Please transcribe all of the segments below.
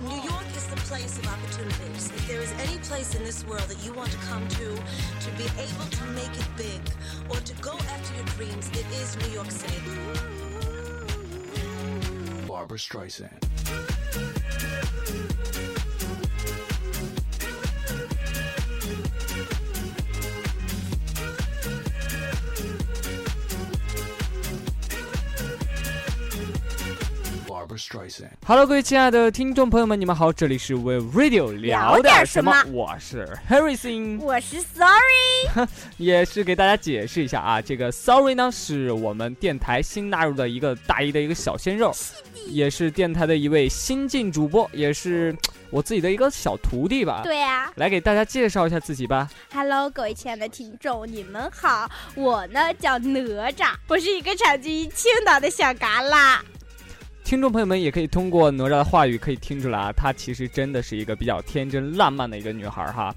New York is the place of opportunities. If there is any place in this world that you want to come to, to be able to make it big, or to go after your dreams, it is New York City. Barbara Streisand.，Hello，各位亲爱的听众朋友们，你们好，这里是 We Radio 聊点什么，我是 Harrison，我是 Sorry，也是给大家解释一下啊，这个 Sorry 呢是我们电台新纳入的一个大一的一个小鲜肉，也是电台的一位新晋主播，也是我自己的一个小徒弟吧。对呀，来给大家介绍一下自己吧。Hello，各位亲爱的听众，你们好，我呢叫哪吒，我是一个产自于青岛的小旮旯。听众朋友们也可以通过哪吒的话语可以听出来啊，她其实真的是一个比较天真烂漫的一个女孩哈。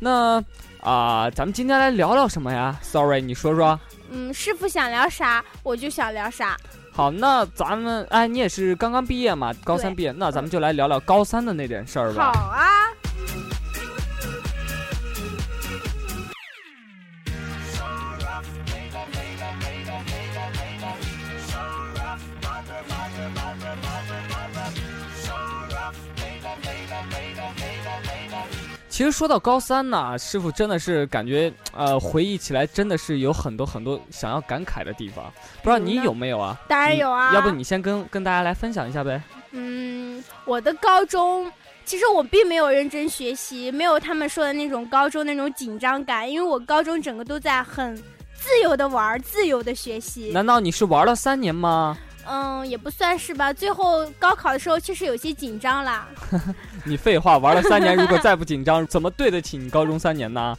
那啊，咱们今天来聊聊什么呀？Sorry，你说说。嗯，师傅想聊啥，我就想聊啥。好，那咱们哎，你也是刚刚毕业嘛，高三毕业，那咱们就来聊聊高三的那点事儿吧。好啊。其实说到高三呢，师傅真的是感觉，呃，回忆起来真的是有很多很多想要感慨的地方。不知道你有没有啊？当然有啊。要不你先跟跟大家来分享一下呗？嗯，我的高中其实我并没有认真学习，没有他们说的那种高中那种紧张感，因为我高中整个都在很自由的玩，自由的学习。难道你是玩了三年吗？嗯，也不算是吧。最后高考的时候确实有些紧张啦。你废话，玩了三年，如果再不紧张，怎么对得起你高中三年呢？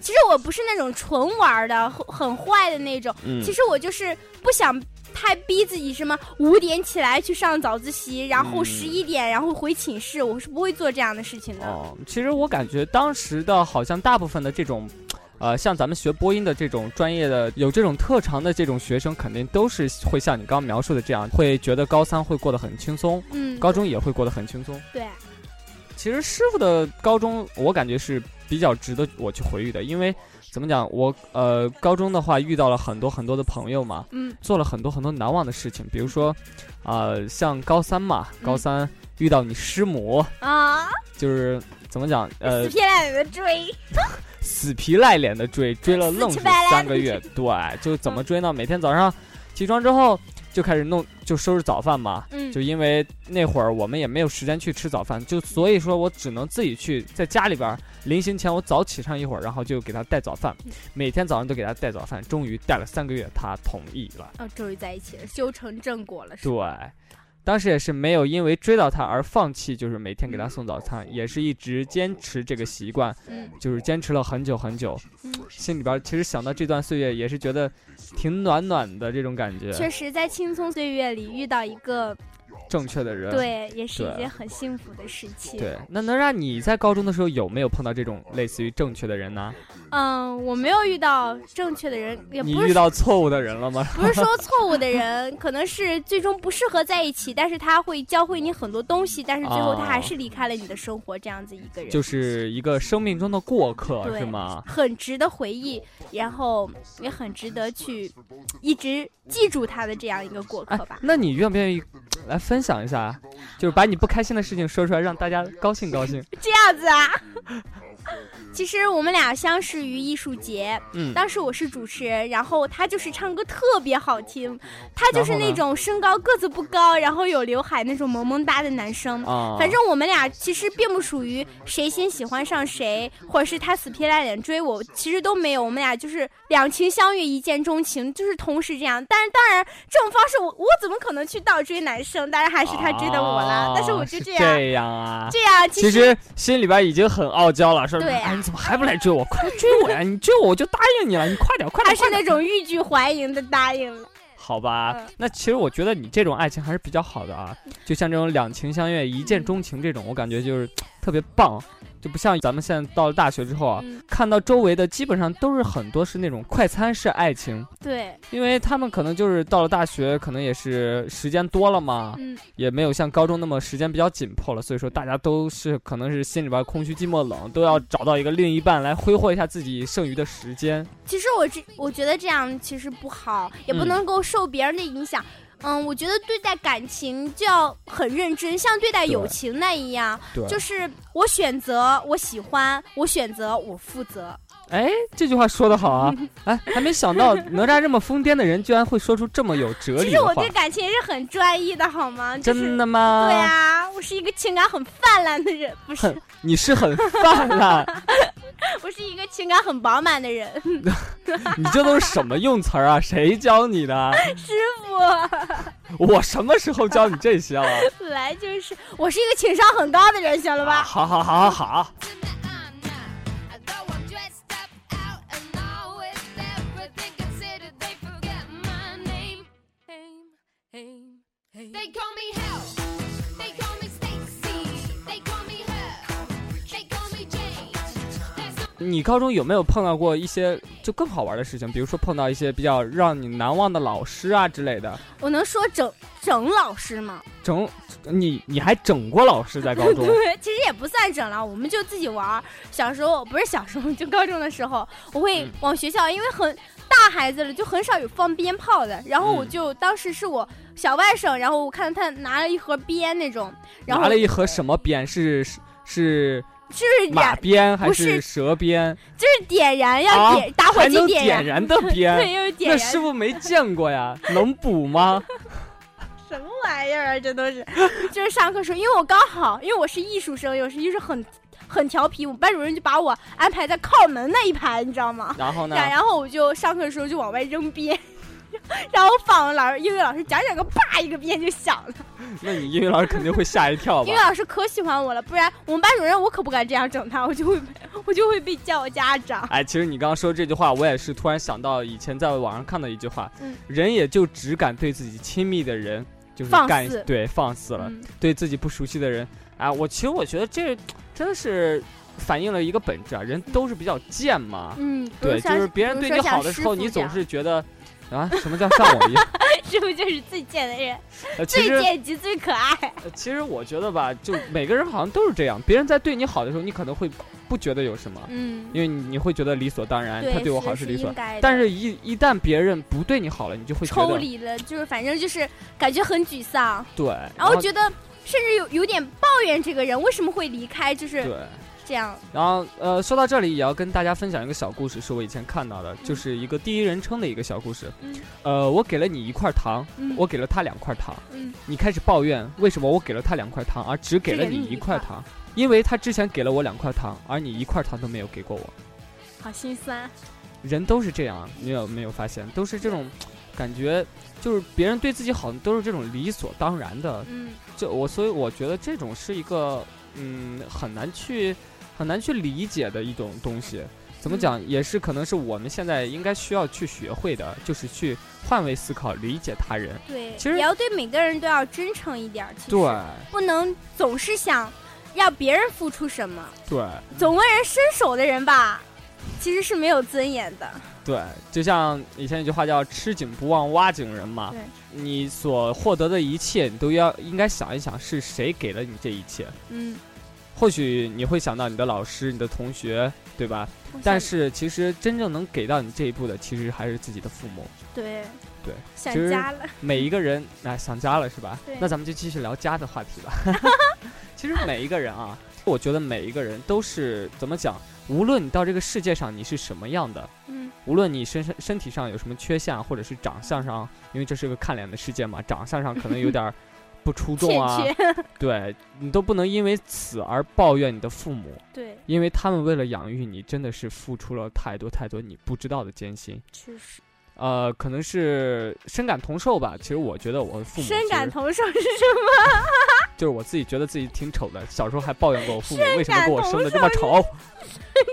其实我不是那种纯玩的，很坏的那种。嗯。其实我就是不想太逼自己，什么五点起来去上早自习，然后十一点然后回寝室，我是不会做这样的事情的。哦，其实我感觉当时的好像大部分的这种。呃，像咱们学播音的这种专业的，有这种特长的这种学生，肯定都是会像你刚刚描述的这样，会觉得高三会过得很轻松，嗯，高中也会过得很轻松。对，其实师傅的高中，我感觉是比较值得我去回忆的，因为怎么讲，我呃高中的话遇到了很多很多的朋友嘛，嗯，做了很多很多难忘的事情，比如说，呃，像高三嘛，高三遇到你师母啊，就是怎么讲，呃，死皮赖脸的追。死皮赖脸的追，追了愣是三个月。对，就怎么追呢？每天早上起床之后就开始弄，就收拾早饭嘛。嗯。就因为那会儿我们也没有时间去吃早饭，就所以说我只能自己去在家里边临行前我早起上一会儿，然后就给他带早饭。每天早上都给他带早饭，终于带了三个月，他同意了。哦，终于在一起了，修成正果了。对。当时也是没有因为追到他而放弃，就是每天给他送早餐，也是一直坚持这个习惯，就是坚持了很久很久。心里边其实想到这段岁月，也是觉得挺暖暖的这种感觉。确实，在青葱岁月里遇到一个。正确的人，对，也是一件很幸福的事情。对，那能让你在高中的时候有没有碰到这种类似于正确的人呢？嗯，我没有遇到正确的人，也不是遇到错误的人了吗？不是说 错误的人，可能是最终不适合在一起，但是他会教会你很多东西，但是最后他还是离开了你的生活，这样子一个人，就是一个生命中的过客，是吗？很值得回忆，然后也很值得去一直记住他的这样一个过客吧。那你愿不愿意来分？享一下，就是把你不开心的事情说出来，让大家高兴高兴。这样子啊。其实我们俩相识于艺术节，嗯，当时我是主持人，然后他就是唱歌特别好听，他就是那种身高个子不高，然后有刘海那种萌萌哒的男生。啊，反正我们俩其实并不属于谁先喜欢上谁，或者是他死皮赖脸追我，其实都没有。我们俩就是两情相悦，一见钟情，就是同时这样。但是当然，这种方式我我怎么可能去倒追男生？当然还是他追的我啦。但是我就这样，这样啊，这样其实心里边已经很傲娇了，是吧？对。怎么还不来追我？快来追我呀！你追我，我就答应你了。你快点，快点！他是那种欲拒还迎的答应了。好吧，那其实我觉得你这种爱情还是比较好的啊。就像这种两情相悦、一见钟情这种，我感觉就是特别棒。就不像咱们现在到了大学之后啊，看到周围的基本上都是很多是那种快餐式爱情。对，因为他们可能就是到了大学，可能也是时间多了嘛，嗯，也没有像高中那么时间比较紧迫了，所以说大家都是可能是心里边空虚寂寞冷，都要找到一个另一半来挥霍一下自己剩余的时间。其实我这我觉得这样其实不好，也不能够受别人的影响。嗯，我觉得对待感情就要很认真，像对待友情那一样，就是我选择我喜欢，我选择我负责。哎，这句话说的好啊！哎，还没想到哪吒这么疯癫的人，居然会说出这么有哲理的话。其实我对感情也是很专一的，好吗？真的吗？对呀，我是一个情感很泛滥的人，不是？你是很泛滥。我是一个情感很饱满的人。你这都是什么用词儿啊？谁教你的？师傅。我什么时候教你这些了？本来就是，我是一个情商很高的人，行了吧？好好好好好。你高中有没有碰到过一些就更好玩的事情？比如说碰到一些比较让你难忘的老师啊之类的。我能说整整老师吗？整，你你还整过老师在高中？对，其实也不算整了，我们就自己玩。小时候不是小时候，就高中的时候，我会往学校，因为很大孩子了，就很少有放鞭炮的。然后我就当时是我小外甥，然后我看他拿了一盒鞭那种，然后拿了一盒什么鞭？是是。就是马鞭还是蛇鞭？就是点燃要点打火机点燃的 鞭，对，又是点燃。那师傅没见过呀，能补吗？什么玩意儿啊，这都是。就是上课时候，因为我刚好，因为我是艺术生，有时就是很很调皮，我们班主任就把我安排在靠门那一排，你知道吗？然后呢？然后我就上课的时候就往外扔鞭。然后放老师英语老师讲讲个啪一个鞭就响了，那你英语老师肯定会吓一跳吧？英语老师可喜欢我了，不然我们班主任我可不敢这样整他，我就会 我就会被叫家长。哎，其实你刚刚说这句话，我也是突然想到以前在网上看到一句话，人也就只敢对自己亲密的人就是干对放肆了，对自己不熟悉的人，啊，我其实我觉得这真的是反映了一个本质啊，人都是比较贱嘛，嗯，对，就是别人对你好的时候，你总是觉得。啊，什么叫像我一样？是不是就是最贱的人？最贱及最可爱。其实我觉得吧，就每个人好像都是这样。别人在对你好的时候，你可能会不觉得有什么，嗯，因为你会觉觉得理所当然，他对我好是理所。但但是，一一旦别人不对你好了，你就会抽离了，就是反正就是感觉很沮丧。对，然后觉得甚至有有点抱怨这个人为什么会离开，就是对。这样，然后呃，说到这里也要跟大家分享一个小故事，是我以前看到的，就是一个第一人称的一个小故事。嗯，呃，我给了你一块糖，我给了他两块糖。嗯，你开始抱怨为什么我给了他两块糖，而只给了你一块糖？因为他之前给了我两块糖，而你一块糖都没有给过我。好心酸。人都是这样，你有没有发现？都是这种感觉，就是别人对自己好，都是这种理所当然的。嗯，就我，所以我觉得这种是一个，嗯，很难去。很难去理解的一种东西，怎么讲也是可能是我们现在应该需要去学会的，就是去换位思考，理解他人。对，其实也要对每个人都要真诚一点。对，不能总是想要别人付出什么。对，总为人伸手的人吧，其实是没有尊严的。对，就像以前一句话叫“吃井不忘挖井人”嘛。对，你所获得的一切，你都要应该想一想，是谁给了你这一切。嗯。或许你会想到你的老师、你的同学，对吧？但是其实真正能给到你这一步的，其实还是自己的父母。对对，想家了。每一个人哎，想家了是吧？那咱们就继续聊家的话题吧。其实每一个人啊，我觉得每一个人都是怎么讲？无论你到这个世界上你是什么样的，嗯，无论你身身身体上有什么缺陷，或者是长相上，因为这是个看脸的世界嘛，长相上可能有点。不出众啊，对你都不能因为此而抱怨你的父母，对，因为他们为了养育你，真的是付出了太多太多你不知道的艰辛。确实，呃，可能是深感同受吧。其实我觉得我的父母深感同受是什么？就是我自己觉得自己挺丑的，小时候还抱怨过我父母为什么给我生的这么丑。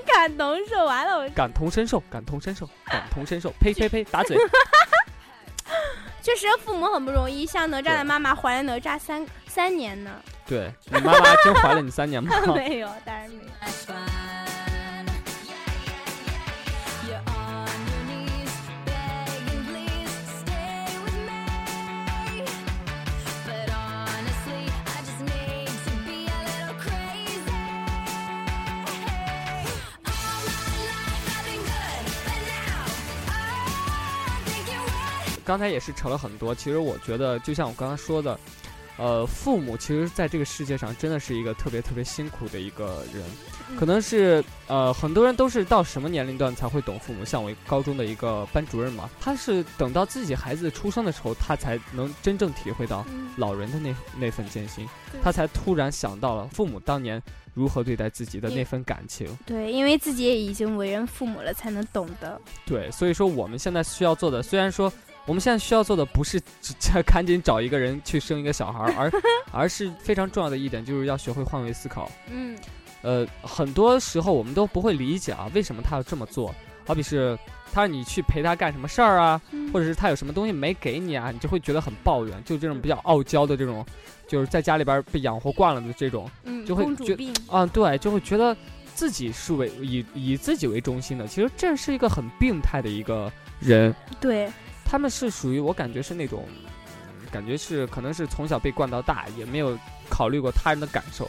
感同受完了，我感同身受，感同身受，感同身受，呸呸呸，打嘴。确实，父母很不容易。像哪吒的妈妈怀了哪吒三三年呢。对你妈妈真怀了你三年吗？没有，当然没有。刚才也是扯了很多，其实我觉得，就像我刚刚说的，呃，父母其实在这个世界上真的是一个特别特别辛苦的一个人，可能是呃很多人都是到什么年龄段才会懂父母，像我高中的一个班主任嘛，他是等到自己孩子出生的时候，他才能真正体会到老人的那那份艰辛，他才突然想到了父母当年如何对待自己的那份感情。对，因为自己也已经为人父母了，才能懂得。对，所以说我们现在需要做的，虽然说。我们现在需要做的不是 赶紧找一个人去生一个小孩，而 而是非常重要的一点，就是要学会换位思考。嗯，呃，很多时候我们都不会理解啊，为什么他要这么做？好比是他让你去陪他干什么事儿啊，或者是他有什么东西没给你啊，你就会觉得很抱怨，就这种比较傲娇的这种，就是在家里边被养活惯了的这种，就会觉啊，对，就会觉得自己是为以以自己为中心的。其实这是一个很病态的一个人。对。他们是属于我感觉是那种，感觉是可能是从小被惯到大，也没有考虑过他人的感受，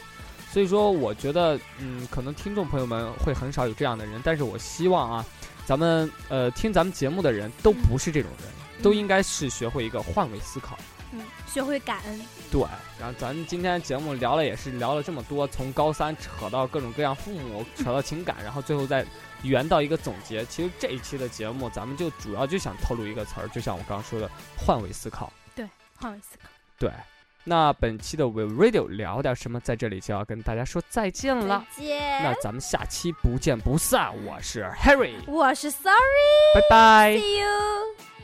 所以说我觉得，嗯，可能听众朋友们会很少有这样的人，但是我希望啊，咱们呃听咱们节目的人都不是这种人，都应该是学会一个换位思考，嗯，学会感恩。对，然后咱今天节目聊了也是聊了这么多，从高三扯到各种各样父母，扯到情感，然后最后再。圆到一个总结，其实这一期的节目，咱们就主要就想透露一个词儿，就像我刚刚说的，换位思考。对，换位思考。对，那本期的 We Radio 聊点什么，在这里就要跟大家说再见了。再见。那咱们下期不见不散。我是 Harry，我是 Sorry，拜拜。See you。